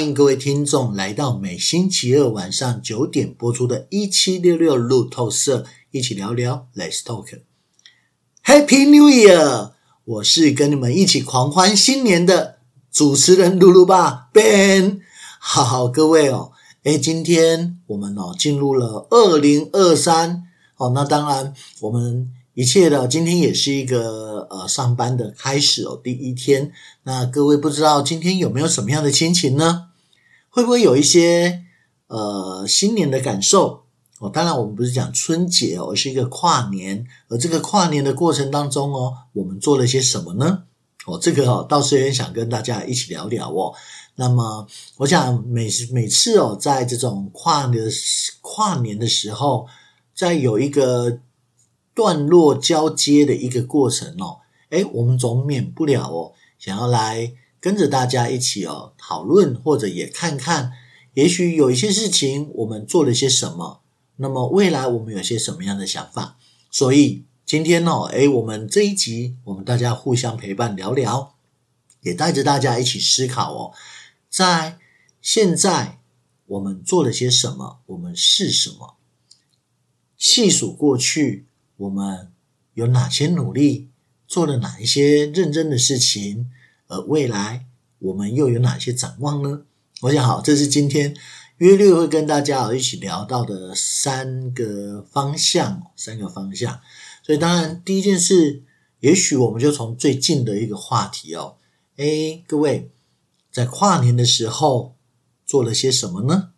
欢迎各位听众来到每星期二晚上九点播出的《一七六六路透社》，一起聊聊，Let's talk。Happy New Year！我是跟你们一起狂欢新年的主持人露露吧 Ben。好好，各位哦，诶，今天我们哦进入了二零二三哦，那当然我们。一切的，今天也是一个呃上班的开始哦，第一天。那各位不知道今天有没有什么样的心情呢？会不会有一些呃新年的感受？哦，当然我们不是讲春节哦，而是一个跨年。而这个跨年的过程当中哦，我们做了些什么呢？哦，这个哦倒是有点想跟大家一起聊聊哦。那么我想每每次哦，在这种跨年跨年的时候，在有一个。段落交接的一个过程哦，诶，我们总免不了哦，想要来跟着大家一起哦讨论，或者也看看，也许有一些事情我们做了些什么，那么未来我们有些什么样的想法？所以今天哦，诶，我们这一集我们大家互相陪伴聊聊，也带着大家一起思考哦，在现在我们做了些什么？我们是什么？细数过去。我们有哪些努力，做了哪一些认真的事情，而未来我们又有哪些展望呢？我想好，这是今天约略会跟大家一起聊到的三个方向，三个方向。所以，当然第一件事，也许我们就从最近的一个话题哦，诶，各位在跨年的时候做了些什么呢？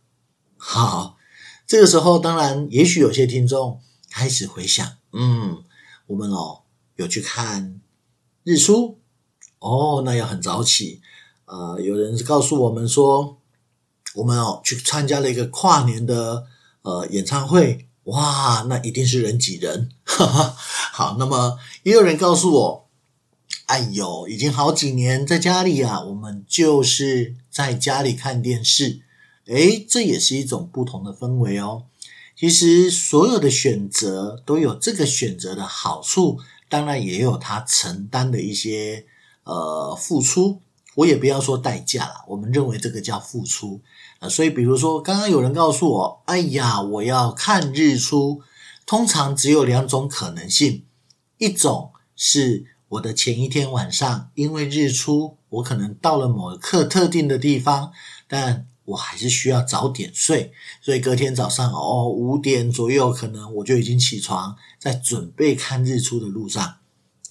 好，这个时候，当然，也许有些听众开始回想。嗯，我们哦有去看日出哦，那要很早起。呃，有人告诉我们说，我们哦去参加了一个跨年的呃演唱会，哇，那一定是人挤人。哈哈，好，那么也有人告诉我，哎呦，已经好几年在家里啊，我们就是在家里看电视，诶，这也是一种不同的氛围哦。其实所有的选择都有这个选择的好处，当然也有他承担的一些呃付出。我也不要说代价了，我们认为这个叫付出啊。所以比如说，刚刚有人告诉我，哎呀，我要看日出，通常只有两种可能性：一种是我的前一天晚上，因为日出，我可能到了某个特定的地方，但。我还是需要早点睡，所以隔天早上哦五点左右，可能我就已经起床，在准备看日出的路上。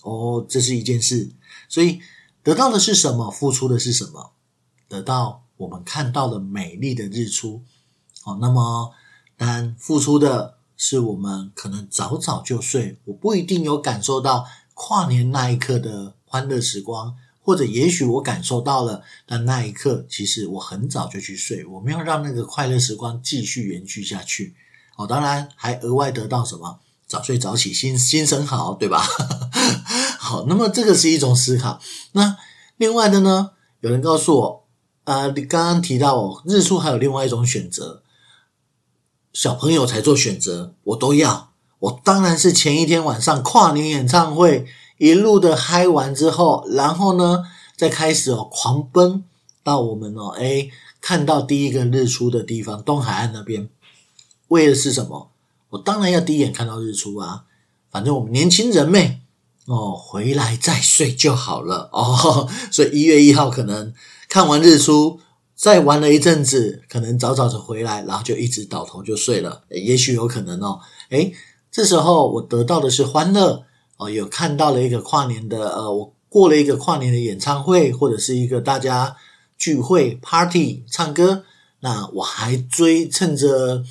哦，这是一件事。所以得到的是什么？付出的是什么？得到我们看到了美丽的日出。哦，那么当然付出的是我们可能早早就睡，我不一定有感受到跨年那一刻的欢乐时光。或者也许我感受到了，但那一刻其实我很早就去睡，我们要让那个快乐时光继续延续下去。哦，当然还额外得到什么？早睡早起，心心神好，对吧？好，那么这个是一种思考。那另外的呢？有人告诉我，呃，你刚刚提到哦，日出还有另外一种选择，小朋友才做选择，我都要。我当然是前一天晚上跨年演唱会。一路的嗨完之后，然后呢，再开始哦狂奔到我们哦诶看到第一个日出的地方东海岸那边，为的是什么？我当然要第一眼看到日出啊！反正我们年轻人呗，哦回来再睡就好了哦。所以一月一号可能看完日出，再玩了一阵子，可能早早的回来，然后就一直倒头就睡了。也许有可能哦，诶这时候我得到的是欢乐。哦，有看到了一个跨年的，呃，我过了一个跨年的演唱会，或者是一个大家聚会 party 唱歌，那我还追，趁着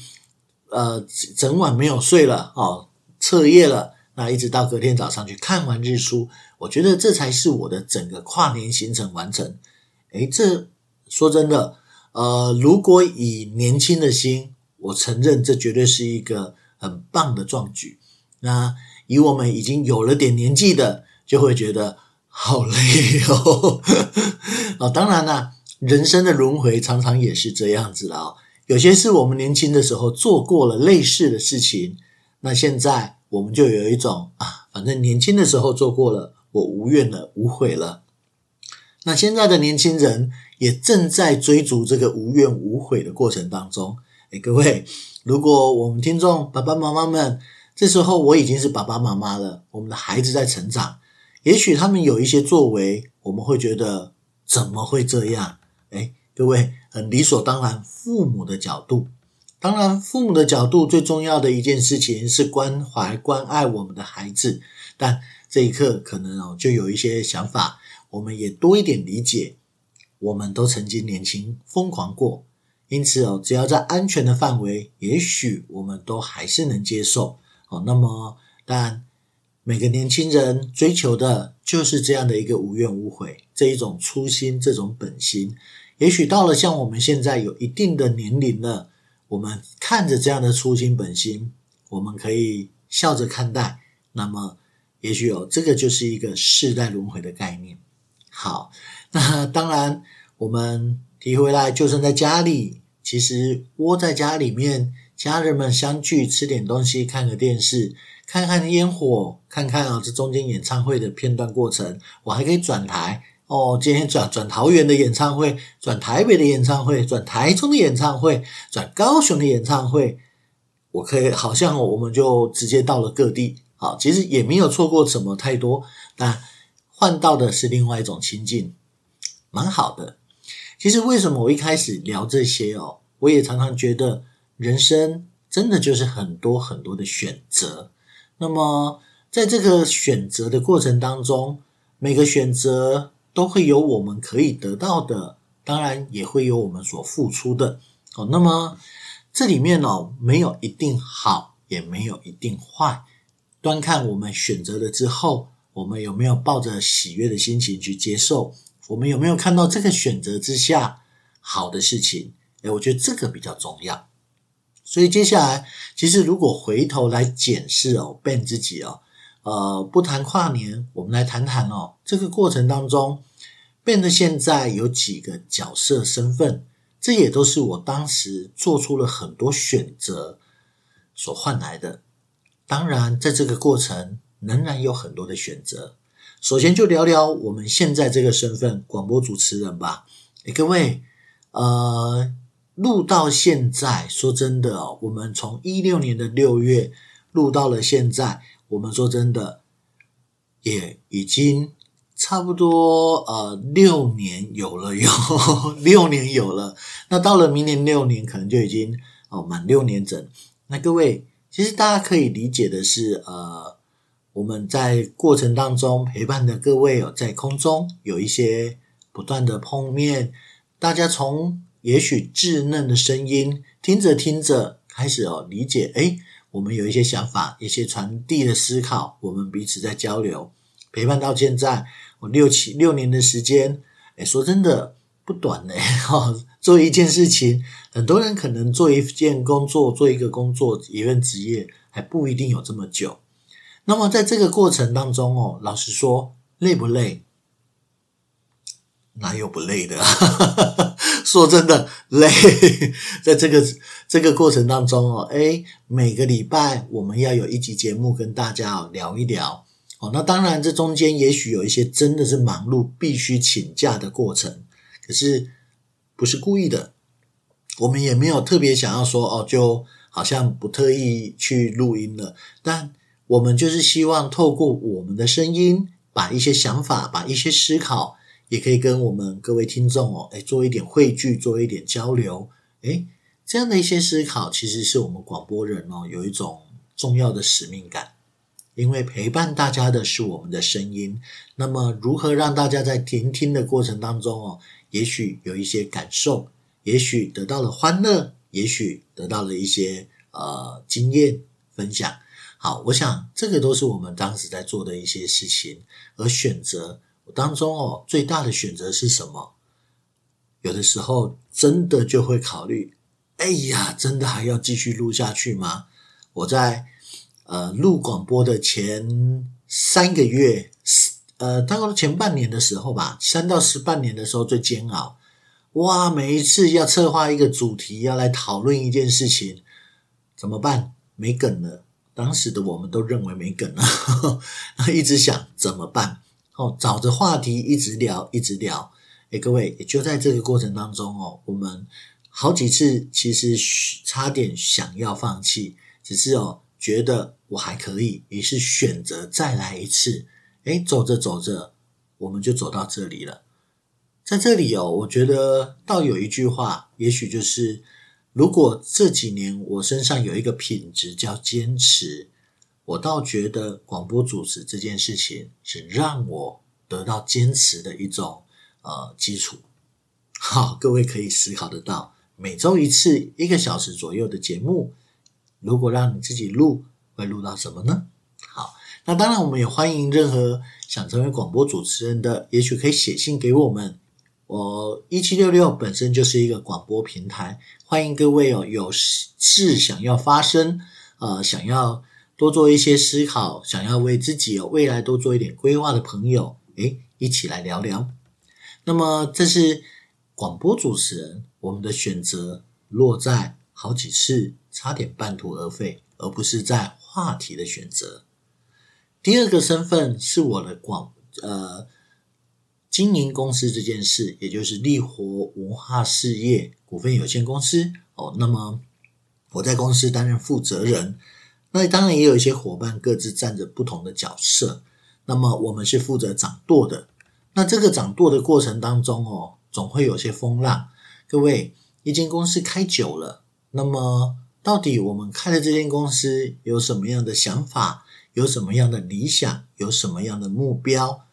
呃整晚没有睡了，哦，彻夜了，那一直到隔天早上去看完日出，我觉得这才是我的整个跨年行程完成。诶，这说真的，呃，如果以年轻的心，我承认这绝对是一个很棒的壮举。那。以我们已经有了点年纪的，就会觉得好累哦。哦，当然啦，人生的轮回常常也是这样子的哦。有些是我们年轻的时候做过了类似的事情，那现在我们就有一种啊，反正年轻的时候做过了，我无怨了，无悔了。那现在的年轻人也正在追逐这个无怨无悔的过程当中。诶，各位，如果我们听众爸爸妈妈们，这时候我已经是爸爸妈妈了，我们的孩子在成长，也许他们有一些作为，我们会觉得怎么会这样？诶，各位，很理所当然，父母的角度。当然，父母的角度最重要的一件事情是关怀、关爱我们的孩子。但这一刻，可能哦，就有一些想法，我们也多一点理解。我们都曾经年轻疯狂过，因此哦，只要在安全的范围，也许我们都还是能接受哦。那么，但每个年轻人追求的就是这样的一个无怨无悔，这一种初心，这种本心。也许到了像我们现在有一定的年龄了。我们看着这样的初心本心，我们可以笑着看待。那么，也许有，这个就是一个世代轮回的概念。好，那当然，我们提回来，就算在家里，其实窝在家里面，家人们相聚，吃点东西，看个电视，看看烟火，看看啊，这中间演唱会的片段过程，我还可以转台。哦，今天转转桃园的演唱会，转台北的演唱会，转台中的演唱会，转高雄的演唱会，我可以好像我们就直接到了各地。好，其实也没有错过什么太多，但换到的是另外一种情境，蛮好的。其实为什么我一开始聊这些哦，我也常常觉得人生真的就是很多很多的选择。那么在这个选择的过程当中，每个选择。都会有我们可以得到的，当然也会有我们所付出的。哦，那么这里面哦，没有一定好，也没有一定坏，端看我们选择了之后，我们有没有抱着喜悦的心情去接受，我们有没有看到这个选择之下好的事情？诶，我觉得这个比较重要。所以接下来，其实如果回头来检视哦，Ben 自己哦。呃，不谈跨年，我们来谈谈哦。这个过程当中，变得现在有几个角色身份，这也都是我当时做出了很多选择所换来的。当然，在这个过程仍然有很多的选择。首先，就聊聊我们现在这个身份——广播主持人吧。诶，各位，呃，录到现在，说真的哦，我们从一六年的六月录到了现在。我们说真的，也已经差不多呃六年有了，有六年有了。那到了明年六年，可能就已经哦满六年整。那各位，其实大家可以理解的是，呃，我们在过程当中陪伴的各位哦，在空中有一些不断的碰面，大家从也许稚嫩的声音听着听着开始哦理解，诶我们有一些想法，一些传递的思考，我们彼此在交流，陪伴到现在，我六七六年的时间，诶，说真的不短嘞。哈，做一件事情，很多人可能做一件工作，做一个工作，一份职业，还不一定有这么久。那么在这个过程当中哦，老实说，累不累？哪有不累的？说真的，累。在这个这个过程当中哦，诶，每个礼拜我们要有一集节目跟大家聊一聊哦。那当然，这中间也许有一些真的是忙碌，必须请假的过程。可是不是故意的，我们也没有特别想要说哦，就好像不特意去录音了。但我们就是希望透过我们的声音，把一些想法，把一些思考。也可以跟我们各位听众哦，诶，做一点汇聚，做一点交流，诶，这样的一些思考，其实是我们广播人哦，有一种重要的使命感，因为陪伴大家的是我们的声音。那么，如何让大家在聆听的过程当中哦，也许有一些感受，也许得到了欢乐，也许得到了一些呃经验分享。好，我想这个都是我们当时在做的一些事情，而选择。当中哦，最大的选择是什么？有的时候真的就会考虑，哎呀，真的还要继续录下去吗？我在呃录广播的前三个月，呃，大概前半年的时候吧，三到十半年的时候最煎熬。哇，每一次要策划一个主题，要来讨论一件事情，怎么办？没梗了。当时的我们都认为没梗了，呵呵，一直想怎么办？哦，找着话题一直聊，一直聊，哎，各位，也就在这个过程当中哦，我们好几次其实差点想要放弃，只是哦觉得我还可以，于是选择再来一次。哎，走着走着，我们就走到这里了。在这里哦，我觉得倒有一句话，也许就是：如果这几年我身上有一个品质叫坚持，我倒觉得广播主持这件事情是让我得到坚持的一种。呃，基础好，各位可以思考得到，每周一次一个小时左右的节目，如果让你自己录，会录到什么呢？好，那当然，我们也欢迎任何想成为广播主持人的，也许可以写信给我们。我一七六六本身就是一个广播平台，欢迎各位哦，有事想要发声，呃，想要多做一些思考，想要为自己有未来多做一点规划的朋友，诶，一起来聊聊。那么，这是广播主持人，我们的选择落在好几次差点半途而废，而不是在话题的选择。第二个身份是我的广呃经营公司这件事，也就是力活文化事业股份有限公司哦。那么我在公司担任负责人，那当然也有一些伙伴各自站着不同的角色。那么我们是负责掌舵的。那这个掌舵的过程当中哦，总会有些风浪。各位，一间公司开久了，那么到底我们开的这间公司有什么样的想法？有什么样的理想？有什么样的目标？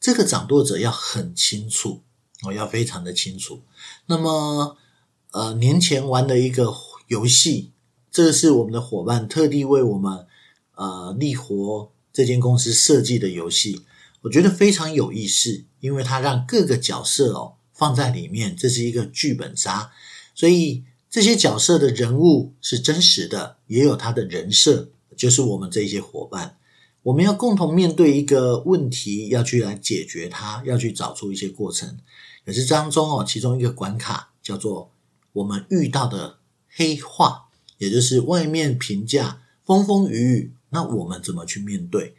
这个掌舵者要很清楚，我要非常的清楚。那么，呃，年前玩的一个游戏，这个是我们的伙伴特地为我们呃立活这间公司设计的游戏。我觉得非常有意思，因为它让各个角色哦放在里面，这是一个剧本杀，所以这些角色的人物是真实的，也有他的人设，就是我们这些伙伴，我们要共同面对一个问题，要去来解决它，要去找出一些过程。可是当中哦，其中一个关卡叫做我们遇到的黑话，也就是外面评价风风雨雨，那我们怎么去面对？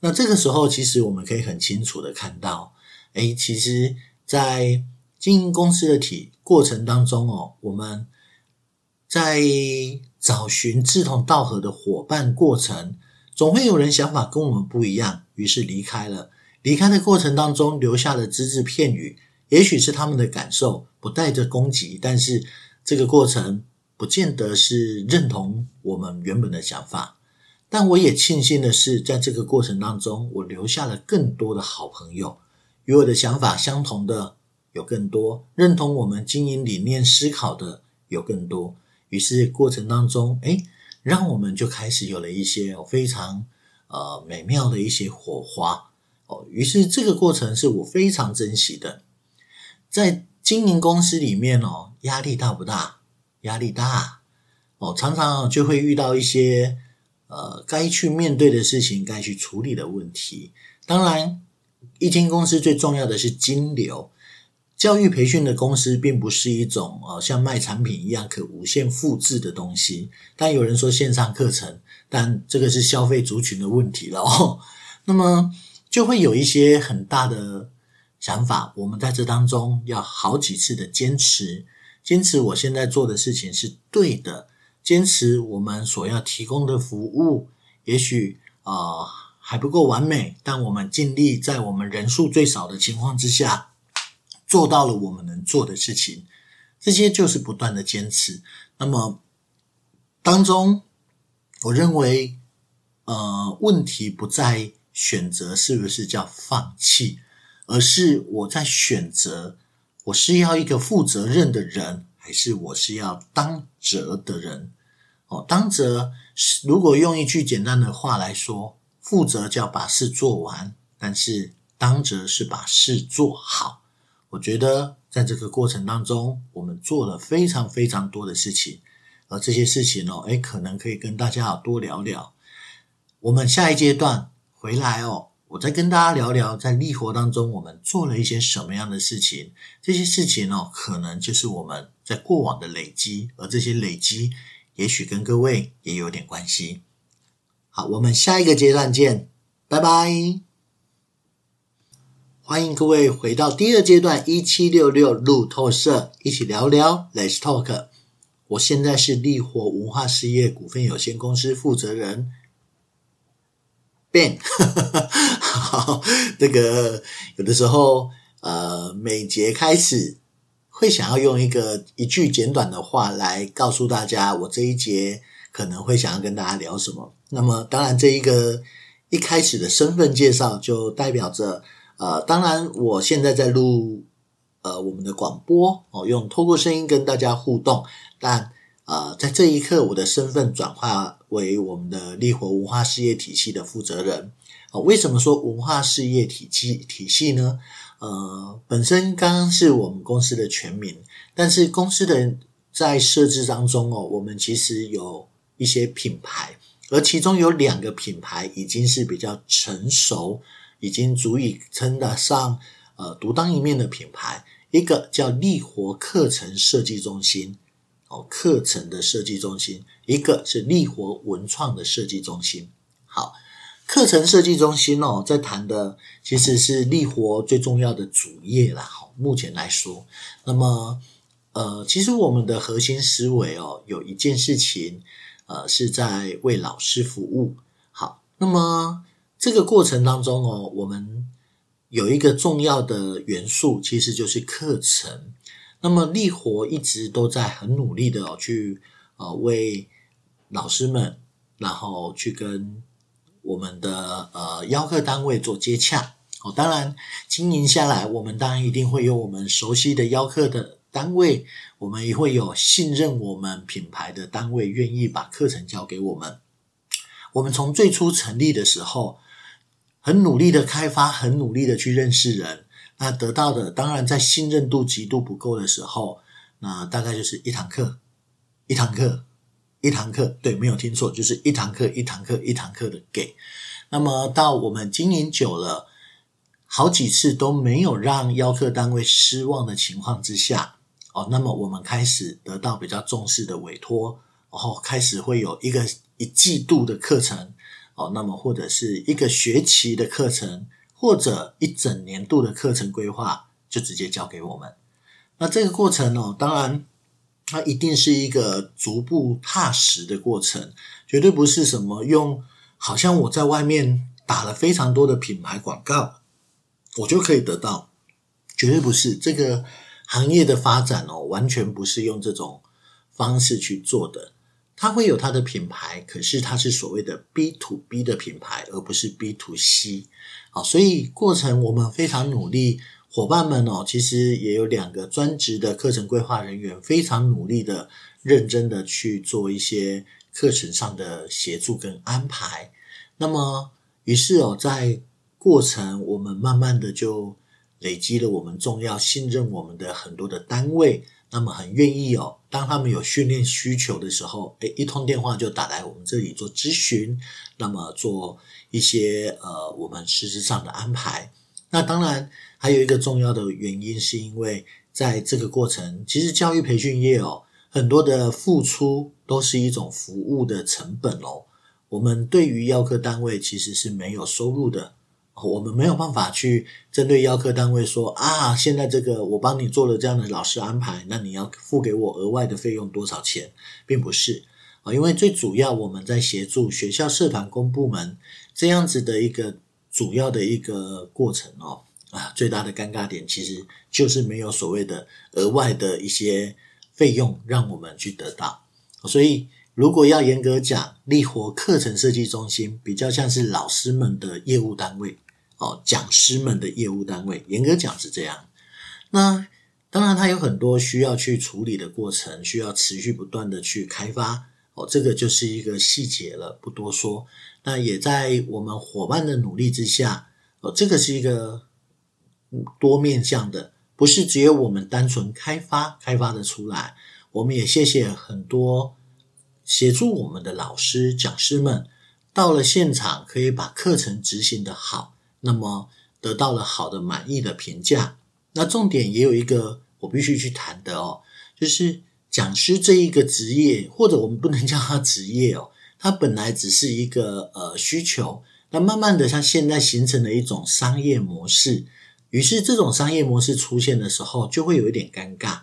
那这个时候，其实我们可以很清楚的看到，诶，其实，在经营公司的体过程当中哦，我们在找寻志同道合的伙伴过程，总会有人想法跟我们不一样，于是离开了。离开的过程当中，留下了只字片语，也许是他们的感受，不带着攻击，但是这个过程不见得是认同我们原本的想法。但我也庆幸的是，在这个过程当中，我留下了更多的好朋友，与我的想法相同的有更多，认同我们经营理念思考的有更多。于是过程当中，诶，让我们就开始有了一些非常呃美妙的一些火花哦。于是这个过程是我非常珍惜的。在经营公司里面哦，压力大不大？压力大哦，常常就会遇到一些。呃，该去面对的事情，该去处理的问题。当然，一间公司最重要的是金流。教育培训的公司并不是一种呃像卖产品一样可无限复制的东西。但有人说线上课程，但这个是消费族群的问题了哦。那么就会有一些很大的想法。我们在这当中要好几次的坚持，坚持我现在做的事情是对的。坚持我们所要提供的服务，也许啊、呃、还不够完美，但我们尽力在我们人数最少的情况之下，做到了我们能做的事情。这些就是不断的坚持。那么当中，我认为，呃，问题不在选择是不是叫放弃，而是我在选择，我是要一个负责任的人。还是我是要当责的人哦，当责如果用一句简单的话来说，负责叫把事做完，但是当责是把事做好。我觉得在这个过程当中，我们做了非常非常多的事情，而这些事情哦，诶，可能可以跟大家多聊聊。我们下一阶段回来哦。我再跟大家聊聊，在力活当中，我们做了一些什么样的事情？这些事情哦，可能就是我们在过往的累积，而这些累积，也许跟各位也有点关系。好，我们下一个阶段见，拜拜。欢迎各位回到第二阶段一七六六路透社，一起聊聊 Let's Talk。我现在是力活文化事业股份有限公司负责人 Ben。好，这个有的时候呃，每节开始会想要用一个一句简短的话来告诉大家，我这一节可能会想要跟大家聊什么。那么，当然这一个一开始的身份介绍就代表着。呃，当然，我现在在录呃我们的广播哦，用透过声音跟大家互动。但呃，在这一刻，我的身份转化为我们的力活文化事业体系的负责人。啊，为什么说文化事业体系体系呢？呃，本身刚刚是我们公司的全名，但是公司的在设置当中哦，我们其实有一些品牌，而其中有两个品牌已经是比较成熟。已经足以称得上呃独当一面的品牌，一个叫力活课程设计中心哦，课程的设计中心；一个是力活文创的设计中心。好，课程设计中心哦，在谈的其实是力活最重要的主业啦。好，目前来说，那么呃，其实我们的核心思维哦，有一件事情呃，是在为老师服务。好，那么。这个过程当中哦，我们有一个重要的元素，其实就是课程。那么力活一直都在很努力的去呃为老师们，然后去跟我们的呃邀课单位做接洽。哦，当然经营下来，我们当然一定会有我们熟悉的邀课的单位，我们也会有信任我们品牌的单位，愿意把课程交给我们。我们从最初成立的时候。很努力的开发，很努力的去认识人，那得到的当然在信任度极度不够的时候，那大概就是一堂课，一堂课，一堂课，对，没有听错，就是一堂课，一堂课，一堂课的给。那么到我们经营久了，好几次都没有让邀课单位失望的情况之下，哦，那么我们开始得到比较重视的委托，然后开始会有一个一季度的课程。哦，那么或者是一个学期的课程，或者一整年度的课程规划，就直接交给我们。那这个过程哦，当然它一定是一个逐步踏实的过程，绝对不是什么用，好像我在外面打了非常多的品牌广告，我就可以得到，绝对不是。这个行业的发展哦，完全不是用这种方式去做的。它会有它的品牌，可是它是所谓的 B to B 的品牌，而不是 B to C。好，所以过程我们非常努力，伙伴们哦，其实也有两个专职的课程规划人员，非常努力的、认真的去做一些课程上的协助跟安排。那么，于是哦，在过程我们慢慢的就累积了我们重要、信任我们的很多的单位。那么很愿意哦，当他们有训练需求的时候，诶，一通电话就打来我们这里做咨询，那么做一些呃我们实质上的安排。那当然还有一个重要的原因，是因为在这个过程，其实教育培训业哦，很多的付出都是一种服务的成本哦。我们对于要课单位其实是没有收入的。我们没有办法去针对邀课单位说啊，现在这个我帮你做了这样的老师安排，那你要付给我额外的费用多少钱，并不是啊，因为最主要我们在协助学校社团公部门这样子的一个主要的一个过程哦啊，最大的尴尬点其实就是没有所谓的额外的一些费用让我们去得到，所以。如果要严格讲，立活课程设计中心比较像是老师们的业务单位哦，讲师们的业务单位，严格讲是这样。那当然，它有很多需要去处理的过程，需要持续不断的去开发哦，这个就是一个细节了，不多说。那也在我们伙伴的努力之下哦，这个是一个多面向的，不是只有我们单纯开发开发的出来。我们也谢谢很多。协助我们的老师、讲师们到了现场，可以把课程执行的好，那么得到了好的满意的评价。那重点也有一个我必须去谈的哦，就是讲师这一个职业，或者我们不能叫他职业哦，他本来只是一个呃需求，那慢慢的，像现在形成了一种商业模式。于是这种商业模式出现的时候，就会有一点尴尬。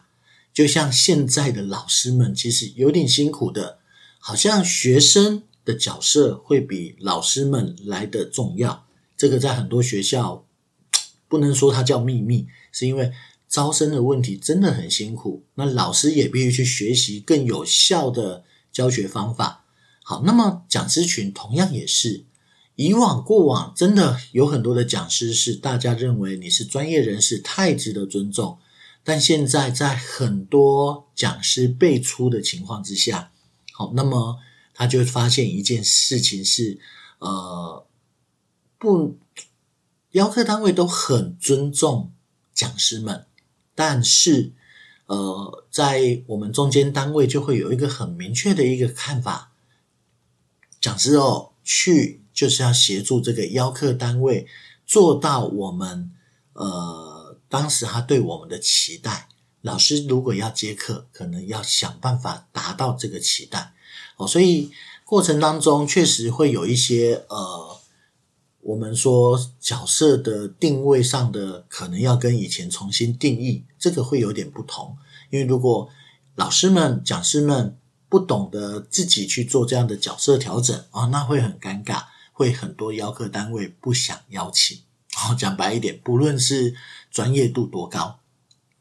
就像现在的老师们，其实有点辛苦的，好像学生的角色会比老师们来得重要。这个在很多学校不能说它叫秘密，是因为招生的问题真的很辛苦。那老师也必须去学习更有效的教学方法。好，那么讲师群同样也是，以往过往真的有很多的讲师是大家认为你是专业人士，太值得尊重。但现在在很多讲师辈出的情况之下，好，那么他就发现一件事情是，呃，不，邀课单位都很尊重讲师们，但是，呃，在我们中间单位就会有一个很明确的一个看法，讲师哦，去就是要协助这个邀课单位做到我们，呃。当时他对我们的期待，老师如果要接课，可能要想办法达到这个期待哦。所以过程当中确实会有一些呃，我们说角色的定位上的可能要跟以前重新定义，这个会有点不同。因为如果老师们、讲师们不懂得自己去做这样的角色调整啊，那会很尴尬，会很多邀客单位不想邀请。哦，讲白一点，不论是专业度多高，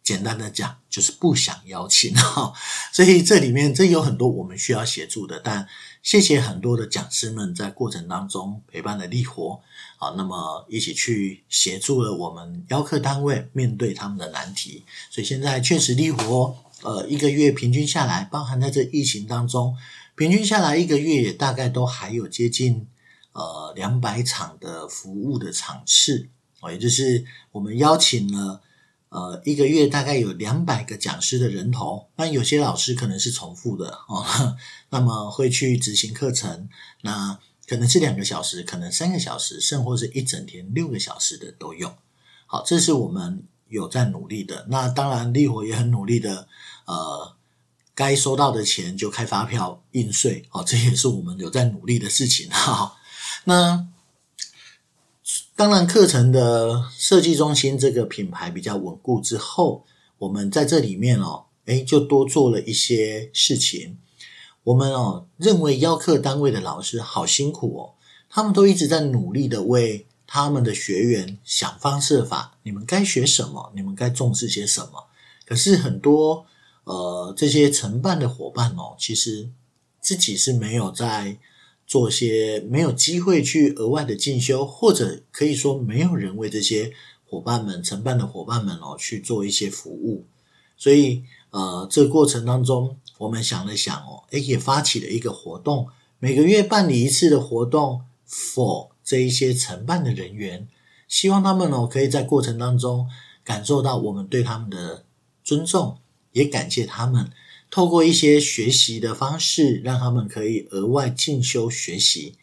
简单的讲就是不想邀请哈，所以这里面这有很多我们需要协助的，但谢谢很多的讲师们在过程当中陪伴了力活，好，那么一起去协助了我们邀客单位面对他们的难题，所以现在确实力活，呃，一个月平均下来，包含在这疫情当中，平均下来一个月也大概都还有接近呃两百场的服务的场次。哦。也就是我们邀请了，呃，一个月大概有两百个讲师的人头，那有些老师可能是重复的哦，那么会去执行课程，那可能是两个小时，可能三个小时，甚或是一整天六个小时的都有。好，这是我们有在努力的。那当然，力活也很努力的，呃，该收到的钱就开发票应税，哦，这也是我们有在努力的事情哈。那。当然，课程的设计中心这个品牌比较稳固之后，我们在这里面哦，诶，就多做了一些事情。我们哦，认为邀课单位的老师好辛苦哦，他们都一直在努力的为他们的学员想方设法。你们该学什么？你们该重视些什么？可是很多呃，这些承办的伙伴哦，其实自己是没有在。做些没有机会去额外的进修，或者可以说没有人为这些伙伴们承办的伙伴们哦去做一些服务，所以呃，这个过程当中，我们想了想哦，诶，也发起了一个活动，每个月办理一次的活动，for 这一些承办的人员，希望他们哦可以在过程当中感受到我们对他们的尊重，也感谢他们。透过一些学习的方式，让他们可以额外进修学习。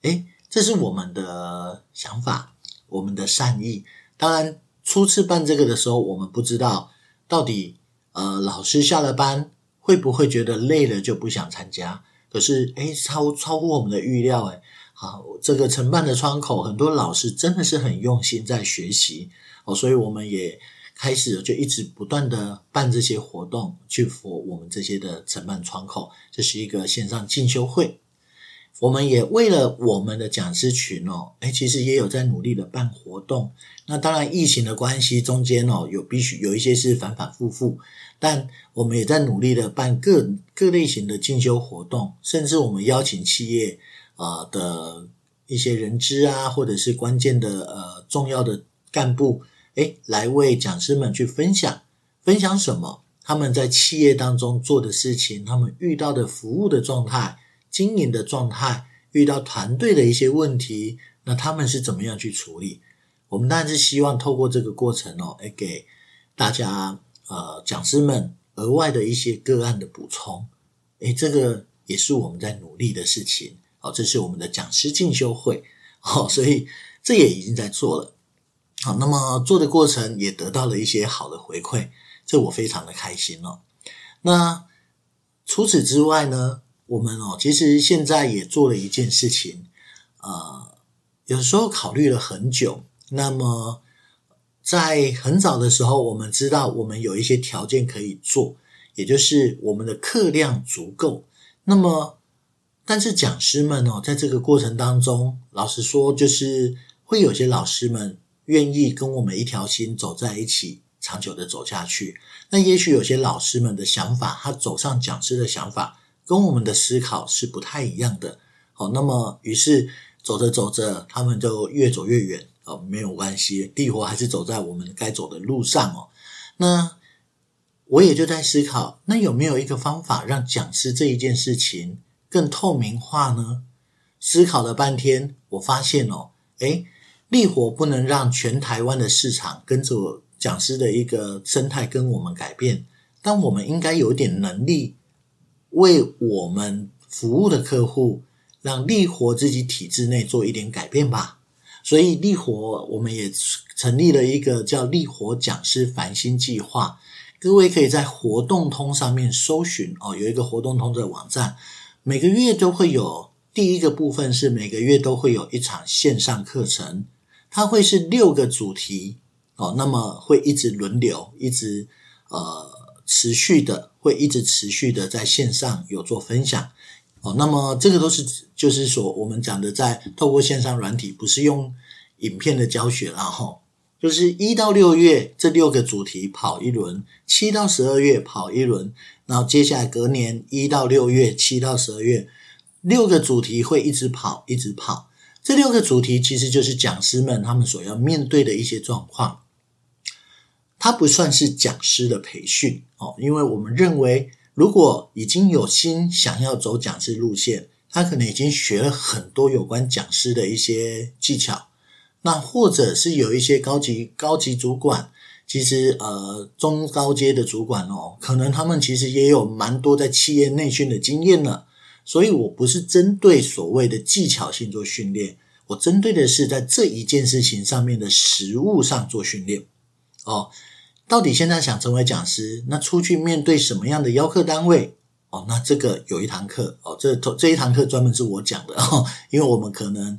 诶，这是我们的想法，我们的善意。当然，初次办这个的时候，我们不知道到底呃，老师下了班会不会觉得累了就不想参加。可是，诶，超超乎我们的预料，诶，好，这个承办的窗口，很多老师真的是很用心在学习哦，所以我们也。开始就一直不断的办这些活动，去服我们这些的承办窗口。这是一个线上进修会，我们也为了我们的讲师群哦，诶，其实也有在努力的办活动。那当然疫情的关系，中间哦有必须有一些是反反复复，但我们也在努力的办各各类型的进修活动，甚至我们邀请企业呃的一些人资啊，或者是关键的呃重要的干部。诶，来为讲师们去分享，分享什么？他们在企业当中做的事情，他们遇到的服务的状态、经营的状态，遇到团队的一些问题，那他们是怎么样去处理？我们当然是希望透过这个过程哦，诶，给大家呃讲师们额外的一些个案的补充。诶，这个也是我们在努力的事情。好，这是我们的讲师进修会。好，所以这也已经在做了。好，那么做的过程也得到了一些好的回馈，这我非常的开心哦。那除此之外呢，我们哦，其实现在也做了一件事情，呃，有时候考虑了很久。那么在很早的时候，我们知道我们有一些条件可以做，也就是我们的课量足够。那么，但是讲师们哦，在这个过程当中，老实说，就是会有些老师们愿意跟我们一条心走在一起，长久的走下去。那也许有些老师们的想法，他走上讲师的想法，跟我们的思考是不太一样的。好，那么于是走着走着，他们就越走越远。哦，没有关系，地活还是走在我们该走的路上哦。那我也就在思考，那有没有一个方法让讲师这一件事情更透明化呢？思考了半天，我发现哦，诶，力活不能让全台湾的市场跟着讲师的一个生态跟我们改变，但我们应该有点能力为我们服务的客户，让力活自己体制内做一点改变吧。所以力活，我们也成立了一个叫力活讲师繁星计划。各位可以在活动通上面搜寻哦，有一个活动通的网站，每个月都会有。第一个部分是每个月都会有一场线上课程，它会是六个主题哦，那么会一直轮流，一直呃持续的，会一直持续的在线上有做分享。哦，那么这个都是就是说我们讲的，在透过线上软体，不是用影片的教学，然后就是一到六月这六个主题跑一轮，七到十二月跑一轮，然后接下来隔年一到六月，七到十二月六个主题会一直跑，一直跑。这六个主题其实就是讲师们他们所要面对的一些状况，它不算是讲师的培训哦，因为我们认为。如果已经有心想要走讲师路线，他可能已经学了很多有关讲师的一些技巧，那或者是有一些高级高级主管，其实呃中高阶的主管哦，可能他们其实也有蛮多在企业内训的经验了。所以我不是针对所谓的技巧性做训练，我针对的是在这一件事情上面的实务上做训练哦。到底现在想成为讲师，那出去面对什么样的邀客单位？哦，那这个有一堂课哦，这这一堂课专门是我讲的哦，因为我们可能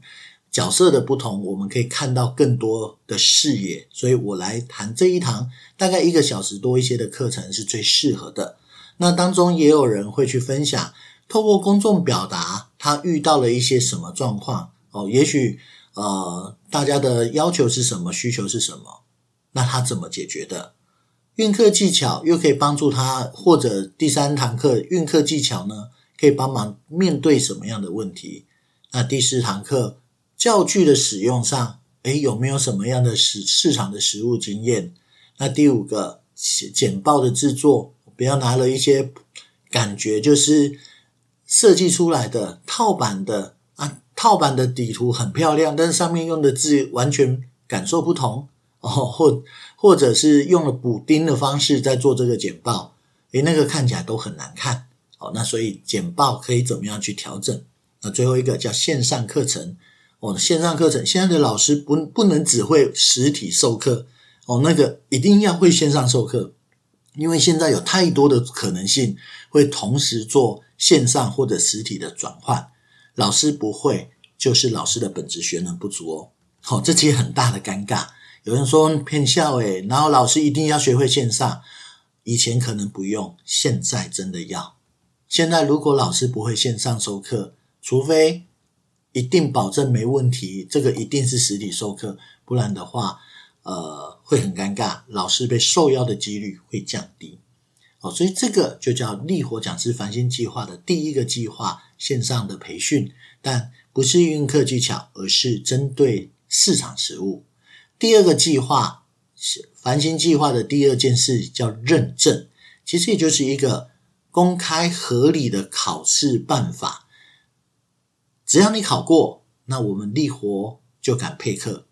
角色的不同，我们可以看到更多的视野，所以我来谈这一堂大概一个小时多一些的课程是最适合的。那当中也有人会去分享，透过公众表达，他遇到了一些什么状况哦，也许呃大家的要求是什么，需求是什么，那他怎么解决的？运课技巧又可以帮助他，或者第三堂课运课技巧呢，可以帮忙面对什么样的问题？那第四堂课教具的使用上，诶，有没有什么样的市市场的实物经验？那第五个简报的制作，不要拿了一些感觉就是设计出来的套版的啊，套版的底图很漂亮，但是上面用的字完全感受不同哦，或。或者是用了补丁的方式在做这个简报，诶，那个看起来都很难看。哦，那所以简报可以怎么样去调整？那最后一个叫线上课程。哦，线上课程现在的老师不不能只会实体授课，哦，那个一定要会线上授课，因为现在有太多的可能性会同时做线上或者实体的转换。老师不会，就是老师的本职学能不足哦。好，这其实很大的尴尬。有人说骗笑诶，然后老师一定要学会线上，以前可能不用，现在真的要。现在如果老师不会线上授课，除非一定保证没问题，这个一定是实体授课，不然的话，呃，会很尴尬，老师被受邀的几率会降低。哦，所以这个就叫力活讲师繁星计划的第一个计划，线上的培训，但不是运课技巧，而是针对市场实务。第二个计划是繁星计划的第二件事叫认证，其实也就是一个公开合理的考试办法。只要你考过，那我们力活就敢配课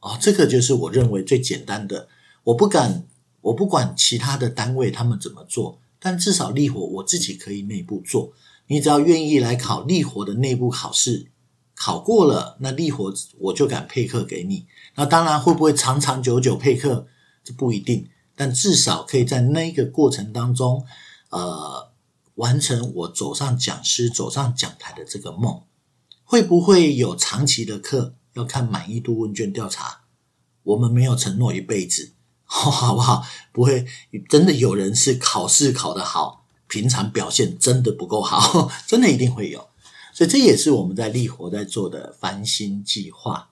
哦。这个就是我认为最简单的。我不敢，我不管其他的单位他们怎么做，但至少力活我自己可以内部做。你只要愿意来考力活的内部考试。考过了，那力活我就敢配课给你。那当然会不会长长久久配课，这不一定。但至少可以在那个过程当中，呃，完成我走上讲师、走上讲台的这个梦。会不会有长期的课？要看满意度问卷调查。我们没有承诺一辈子，好不好？不会真的有人是考试考得好，平常表现真的不够好，真的一定会有。所以这也是我们在立活在做的翻新计划。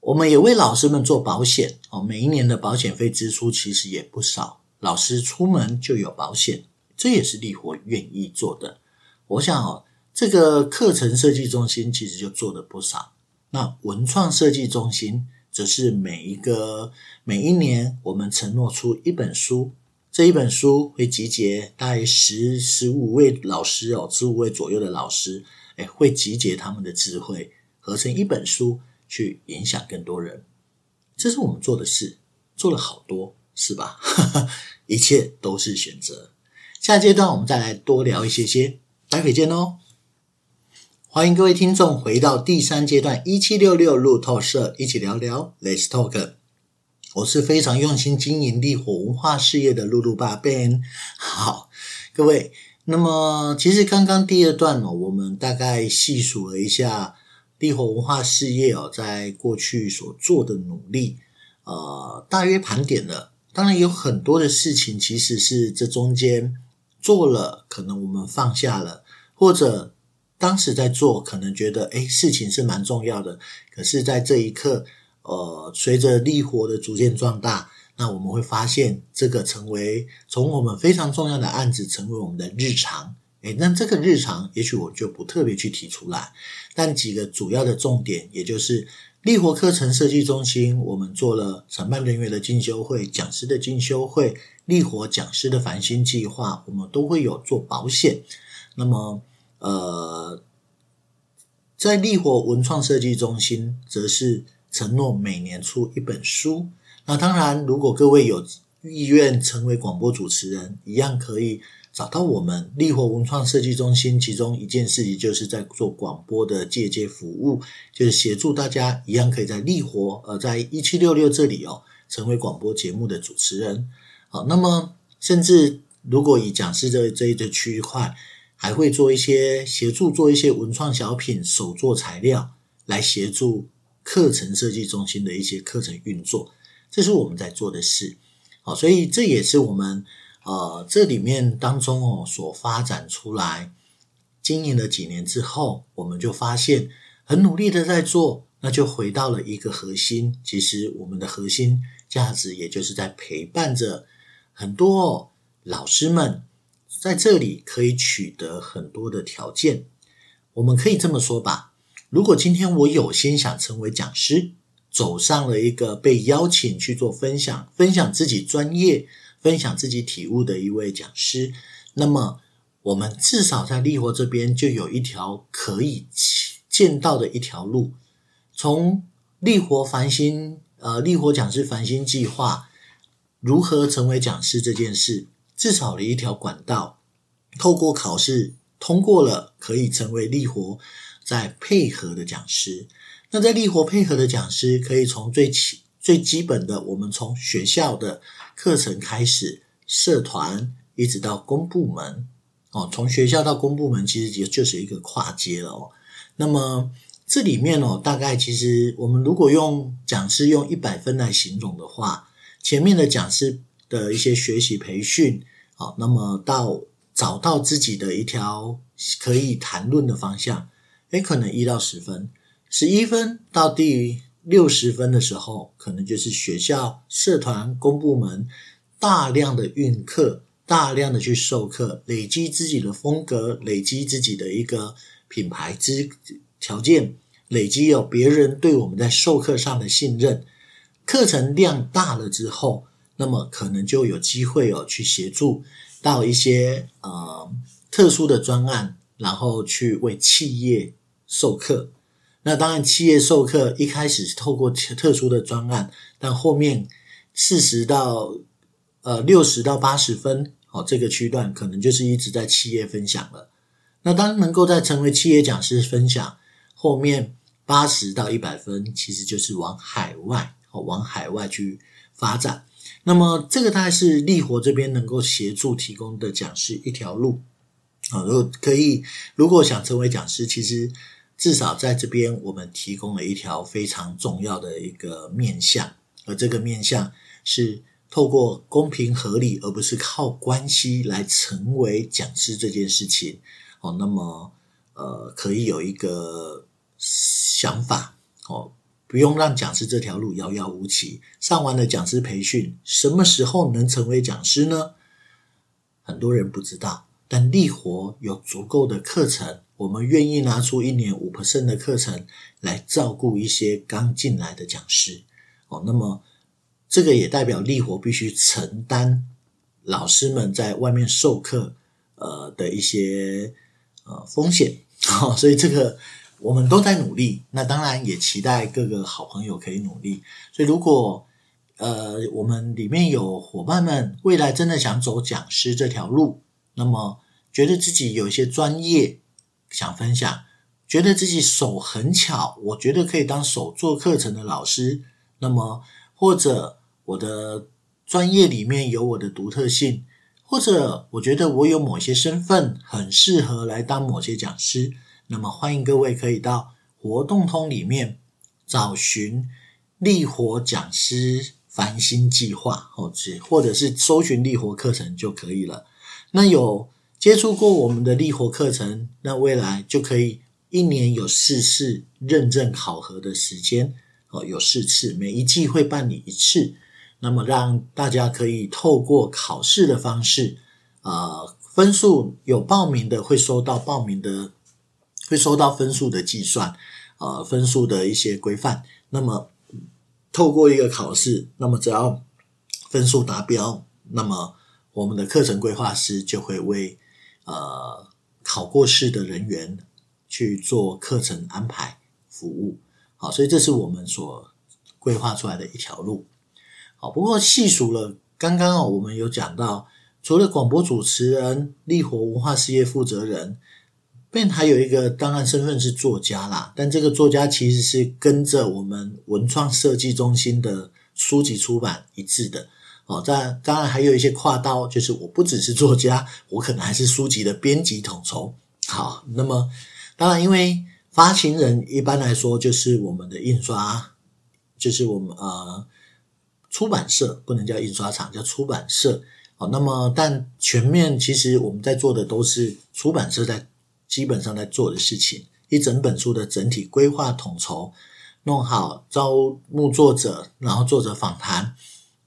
我们也为老师们做保险哦，每一年的保险费支出其实也不少。老师出门就有保险，这也是立活愿意做的。我想哦，这个课程设计中心其实就做的不少。那文创设计中心则是每一个每一年，我们承诺出一本书，这一本书会集结大概十十五位老师哦，十五位左右的老师，诶，会集结他们的智慧，合成一本书，去影响更多人。这是我们做的事，做了好多，是吧？一切都是选择。下阶段我们再来多聊一些些，待会见哦。欢迎各位听众回到第三阶段一七六六路透社，一起聊聊 Let's Talk。我是非常用心经营立火文化事业的露露爸 Ben。好，各位，那么其实刚刚第二段呢，我们大概细数了一下立火文化事业哦，在过去所做的努力，呃，大约盘点了。当然有很多的事情，其实是这中间做了，可能我们放下了，或者。当时在做，可能觉得诶事情是蛮重要的。可是，在这一刻，呃，随着力活的逐渐壮大，那我们会发现，这个成为从我们非常重要的案子，成为我们的日常。诶那这个日常，也许我就不特别去提出来。但几个主要的重点，也就是力活课程设计中心，我们做了承办人员的进修会、讲师的进修会、力活讲师的繁星计划，我们都会有做保险。那么。呃，在立活文创设计中心，则是承诺每年出一本书。那当然，如果各位有意愿成为广播主持人，一样可以找到我们立活文创设计中心。其中一件事情就是在做广播的借接服务，就是协助大家一样可以在立活呃，在一七六六这里哦，成为广播节目的主持人。好，那么甚至如果以讲师这这一个区块。还会做一些协助，做一些文创小品、手作材料，来协助课程设计中心的一些课程运作。这是我们在做的事。好，所以这也是我们呃这里面当中哦所发展出来。经营了几年之后，我们就发现很努力的在做，那就回到了一个核心。其实我们的核心价值，也就是在陪伴着很多老师们。在这里可以取得很多的条件，我们可以这么说吧：如果今天我有心想成为讲师，走上了一个被邀请去做分享、分享自己专业、分享自己体悟的一位讲师，那么我们至少在立活这边就有一条可以见到的一条路，从立活繁星呃立活讲师繁星计划如何成为讲师这件事。至少的一条管道，透过考试通过了，可以成为立活在配合的讲师。那在立活配合的讲师，可以从最起最基本的，我们从学校的课程开始，社团一直到公部门哦，从学校到公部门，其实也就是一个跨阶了哦。那么这里面哦，大概其实我们如果用讲师用一百分来形容的话，前面的讲师。的一些学习培训，好，那么到找到自己的一条可以谈论的方向，诶，可能一到十分，十一分到第六十分的时候，可能就是学校、社团、公部门大量的运课，大量的去授课，累积自己的风格，累积自己的一个品牌之条件，累积有别人对我们在授课上的信任，课程量大了之后。那么可能就有机会哦，去协助到一些呃特殊的专案，然后去为企业授课。那当然，企业授课一开始是透过特殊的专案，但后面四十到呃六十到八十分哦，这个区段可能就是一直在企业分享了。那当能够在成为企业讲师分享，后面八十到一百分其实就是往海外哦，往海外去发展。那么，这个大概是立活这边能够协助提供的讲师一条路啊。如果可以，如果想成为讲师，其实至少在这边我们提供了一条非常重要的一个面向而这个面向是透过公平合理，而不是靠关系来成为讲师这件事情。哦，那么呃，可以有一个想法哦，不用让讲师这条路遥遥无期。上完了讲师培训，什么时候能成为讲师呢？很多人不知道，但力活有足够的课程，我们愿意拿出一年五 percent 的课程来照顾一些刚进来的讲师。哦，那么这个也代表力活必须承担老师们在外面授课呃的一些呃风险。好，哦，所以这个我们都在努力。那当然也期待各个好朋友可以努力。所以如果呃，我们里面有伙伴们，未来真的想走讲师这条路，那么觉得自己有一些专业想分享，觉得自己手很巧，我觉得可以当手做课程的老师，那么或者我的专业里面有我的独特性，或者我觉得我有某些身份很适合来当某些讲师，那么欢迎各位可以到活动通里面找寻力活讲师。繁星计划，或者或者是搜寻力活课程就可以了。那有接触过我们的力活课程，那未来就可以一年有四次认证考核的时间哦，有四次，每一季会办理一次。那么让大家可以透过考试的方式，呃，分数有报名的会收到报名的，会收到分数的计算，呃，分数的一些规范。那么。透过一个考试，那么只要分数达标，那么我们的课程规划师就会为呃考过试的人员去做课程安排服务。好，所以这是我们所规划出来的一条路。好，不过细数了，刚刚哦，我们有讲到，除了广播主持人、力活文化事业负责人。Ben 还有一个，当然身份是作家啦，但这个作家其实是跟着我们文创设计中心的书籍出版一致的哦。当当然还有一些跨刀，就是我不只是作家，我可能还是书籍的编辑统筹。好，那么当然因为发行人一般来说就是我们的印刷，就是我们呃出版社，不能叫印刷厂，叫出版社。好，那么但全面其实我们在做的都是出版社在。基本上在做的事情，一整本书的整体规划统筹，弄好招募作者，然后作者访谈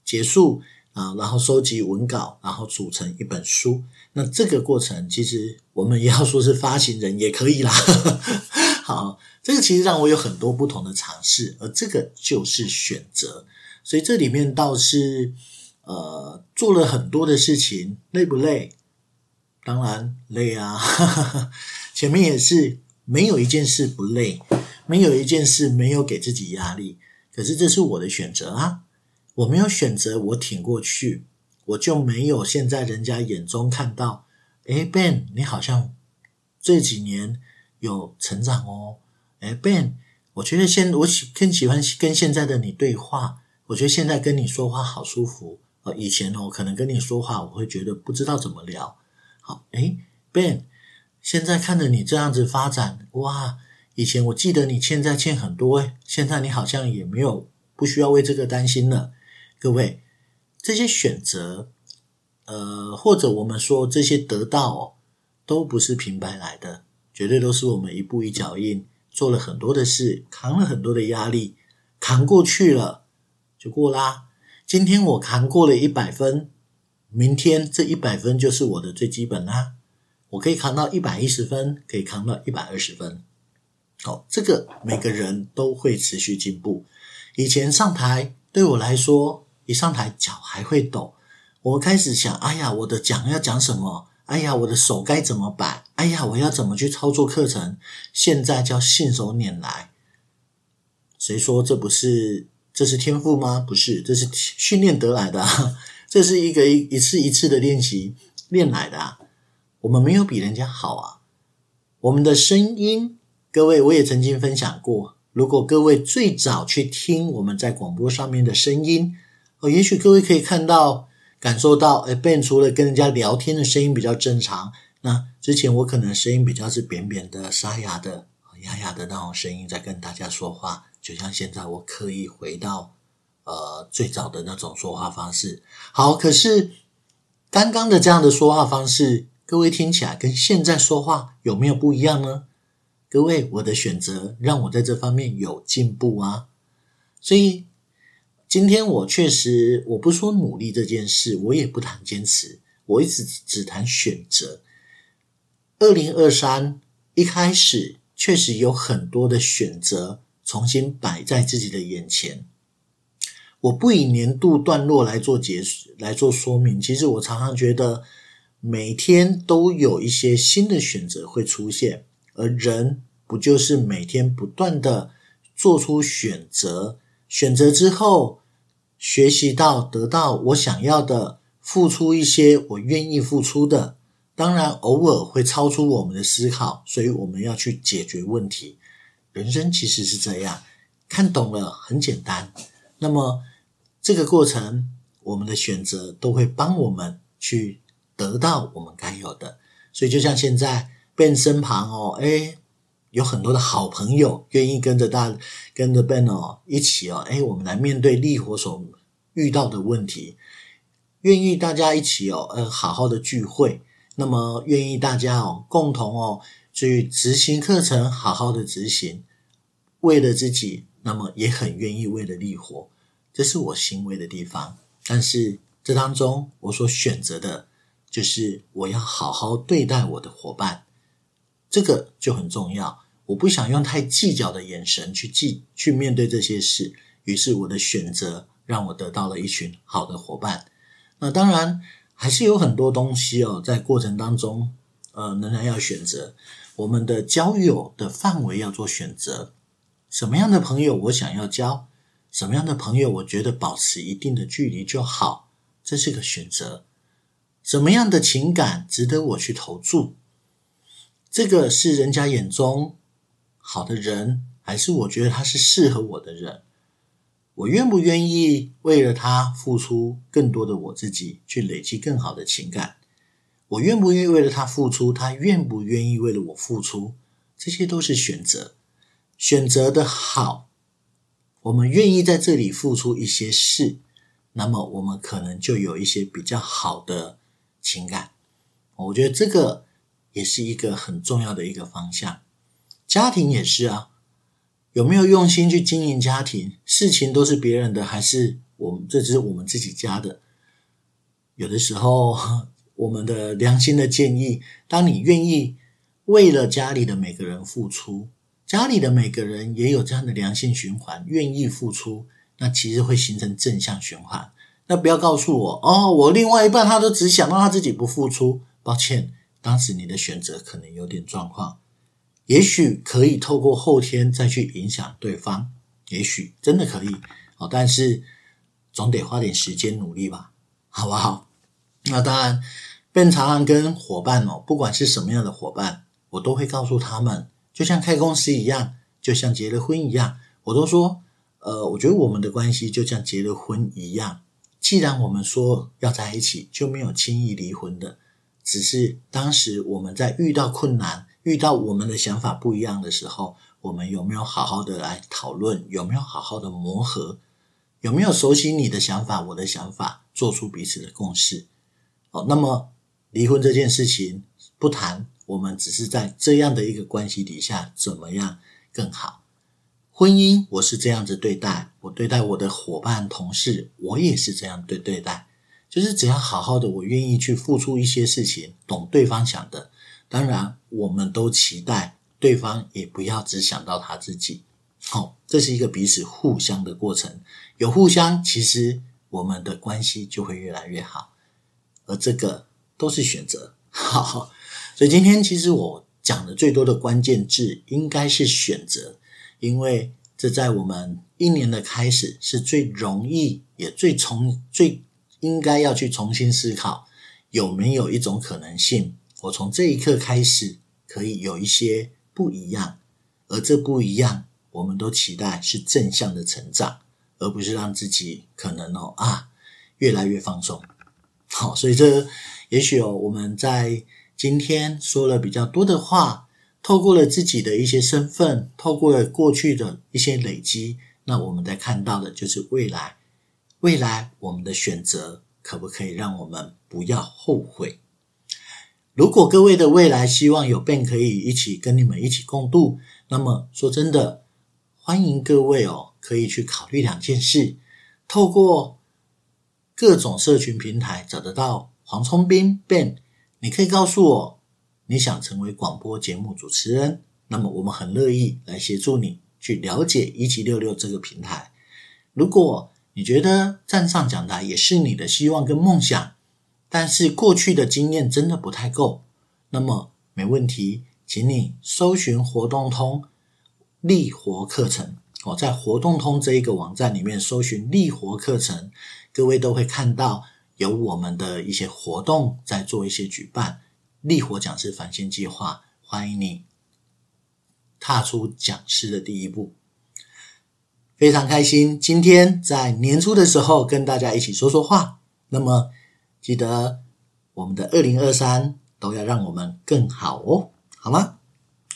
结束啊，然后收集文稿，然后组成一本书。那这个过程其实我们也要说是发行人也可以啦。好，这个其实让我有很多不同的尝试，而这个就是选择。所以这里面倒是呃做了很多的事情，累不累？当然累啊，前面也是没有一件事不累，没有一件事没有给自己压力。可是这是我的选择啊，我没有选择，我挺过去，我就没有现在人家眼中看到，诶，Ben，你好像这几年有成长哦。诶，Ben，我觉得现我喜更喜欢跟现在的你对话，我觉得现在跟你说话好舒服。呃，以前哦，可能跟你说话我会觉得不知道怎么聊。好，诶，Ben，现在看着你这样子发展，哇！以前我记得你欠债欠很多，现在你好像也没有不需要为这个担心了。各位，这些选择，呃，或者我们说这些得到哦，都不是平白来的，绝对都是我们一步一脚印，做了很多的事，扛了很多的压力，扛过去了就过啦。今天我扛过了一百分。明天这一百分就是我的最基本啦，我可以扛到一百一十分，可以扛到一百二十分。好，这个每个人都会持续进步。以前上台对我来说，一上台脚还会抖，我开始想：哎呀，我的讲要讲什么？哎呀，我的手该怎么摆？哎呀，我要怎么去操作课程？现在叫信手拈来。谁说这不是？这是天赋吗？不是，这是训练得来的啊。这是一个一一次一次的练习练来的啊，我们没有比人家好啊。我们的声音，各位我也曾经分享过。如果各位最早去听我们在广播上面的声音，哦，也许各位可以看到、感受到，哎，Ben 除了跟人家聊天的声音比较正常，那之前我可能声音比较是扁扁的、沙哑的、哑哑的那种声音在跟大家说话，就像现在我刻意回到呃最早的那种说话方式。好，可是刚刚的这样的说话方式，各位听起来跟现在说话有没有不一样呢？各位，我的选择让我在这方面有进步啊，所以今天我确实我不说努力这件事，我也不谈坚持，我一直只谈选择。二零二三一开始，确实有很多的选择重新摆在自己的眼前。我不以年度段落来做结束，来做说明。其实我常常觉得，每天都有一些新的选择会出现，而人不就是每天不断的做出选择，选择之后学习到得到我想要的，付出一些我愿意付出的。当然，偶尔会超出我们的思考，所以我们要去解决问题。人生其实是这样，看懂了很简单。那么这个过程，我们的选择都会帮我们去得到我们该有的。所以，就像现在 Ben 身旁哦，诶，有很多的好朋友愿意跟着大跟着 Ben 哦一起哦，诶，我们来面对力活所遇到的问题，愿意大家一起哦，呃，好好的聚会。那么愿意大家哦，共同哦去执行课程，好好的执行，为了自己，那么也很愿意为了力活，这是我行为的地方。但是这当中我所选择的，就是我要好好对待我的伙伴，这个就很重要。我不想用太计较的眼神去记去面对这些事，于是我的选择让我得到了一群好的伙伴。那当然。还是有很多东西哦，在过程当中，呃，仍然要选择我们的交友的范围要做选择。什么样的朋友我想要交，什么样的朋友我觉得保持一定的距离就好，这是个选择。什么样的情感值得我去投注，这个是人家眼中好的人，还是我觉得他是适合我的人？我愿不愿意为了他付出更多的我自己，去累积更好的情感？我愿不愿意为了他付出？他愿不愿意为了我付出？这些都是选择。选择的好，我们愿意在这里付出一些事，那么我们可能就有一些比较好的情感。我觉得这个也是一个很重要的一个方向。家庭也是啊。有没有用心去经营家庭？事情都是别人的，还是我们这只是我们自己家的？有的时候，我们的良心的建议：当你愿意为了家里的每个人付出，家里的每个人也有这样的良性循环，愿意付出，那其实会形成正向循环。那不要告诉我哦，我另外一半他都只想到他自己不付出。抱歉，当时你的选择可能有点状况。也许可以透过后天再去影响对方，也许真的可以，哦，但是总得花点时间努力吧，好不好？那当然，Ben 常常跟伙伴哦，不管是什么样的伙伴，我都会告诉他们，就像开公司一样，就像结了婚一样，我都说，呃，我觉得我们的关系就像结了婚一样，既然我们说要在一起，就没有轻易离婚的，只是当时我们在遇到困难。遇到我们的想法不一样的时候，我们有没有好好的来讨论？有没有好好的磨合？有没有熟悉你的想法，我的想法，做出彼此的共识？哦，那么离婚这件事情不谈，我们只是在这样的一个关系底下怎么样更好？婚姻我是这样子对待，我对待我的伙伴、同事，我也是这样对对待，就是只要好好的，我愿意去付出一些事情，懂对方想的。当然，我们都期待对方也不要只想到他自己。好，这是一个彼此互相的过程。有互相，其实我们的关系就会越来越好。而这个都是选择。好，所以今天其实我讲的最多的关键字应该是选择，因为这在我们一年的开始是最容易也最重最应该要去重新思考，有没有一种可能性。我从这一刻开始，可以有一些不一样，而这不一样，我们都期待是正向的成长，而不是让自己可能哦啊越来越放松。好，所以这也许哦，我们在今天说了比较多的话，透过了自己的一些身份，透过了过去的一些累积，那我们在看到的就是未来未来我们的选择可不可以让我们不要后悔？如果各位的未来希望有 Ben 可以一起跟你们一起共度，那么说真的，欢迎各位哦，可以去考虑两件事，透过各种社群平台找得到黄聪斌 Ben，你可以告诉我你想成为广播节目主持人，那么我们很乐意来协助你去了解一七六六这个平台。如果你觉得站上讲台也是你的希望跟梦想，但是过去的经验真的不太够，那么没问题，请你搜寻活动通力活课程。我在活动通这一个网站里面搜寻力活课程，各位都会看到有我们的一些活动在做一些举办。力活讲师返乡计划，欢迎你踏出讲师的第一步。非常开心，今天在年初的时候跟大家一起说说话。那么记得我们的二零二三都要让我们更好哦，好吗？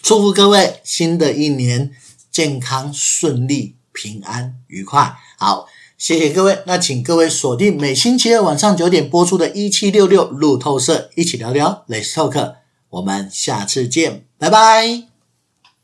祝福各位新的一年健康顺利、平安愉快。好，谢谢各位。那请各位锁定每星期二晚上九点播出的《一七六六路透社》，一起聊聊 Let's Talk。我们下次见，拜拜。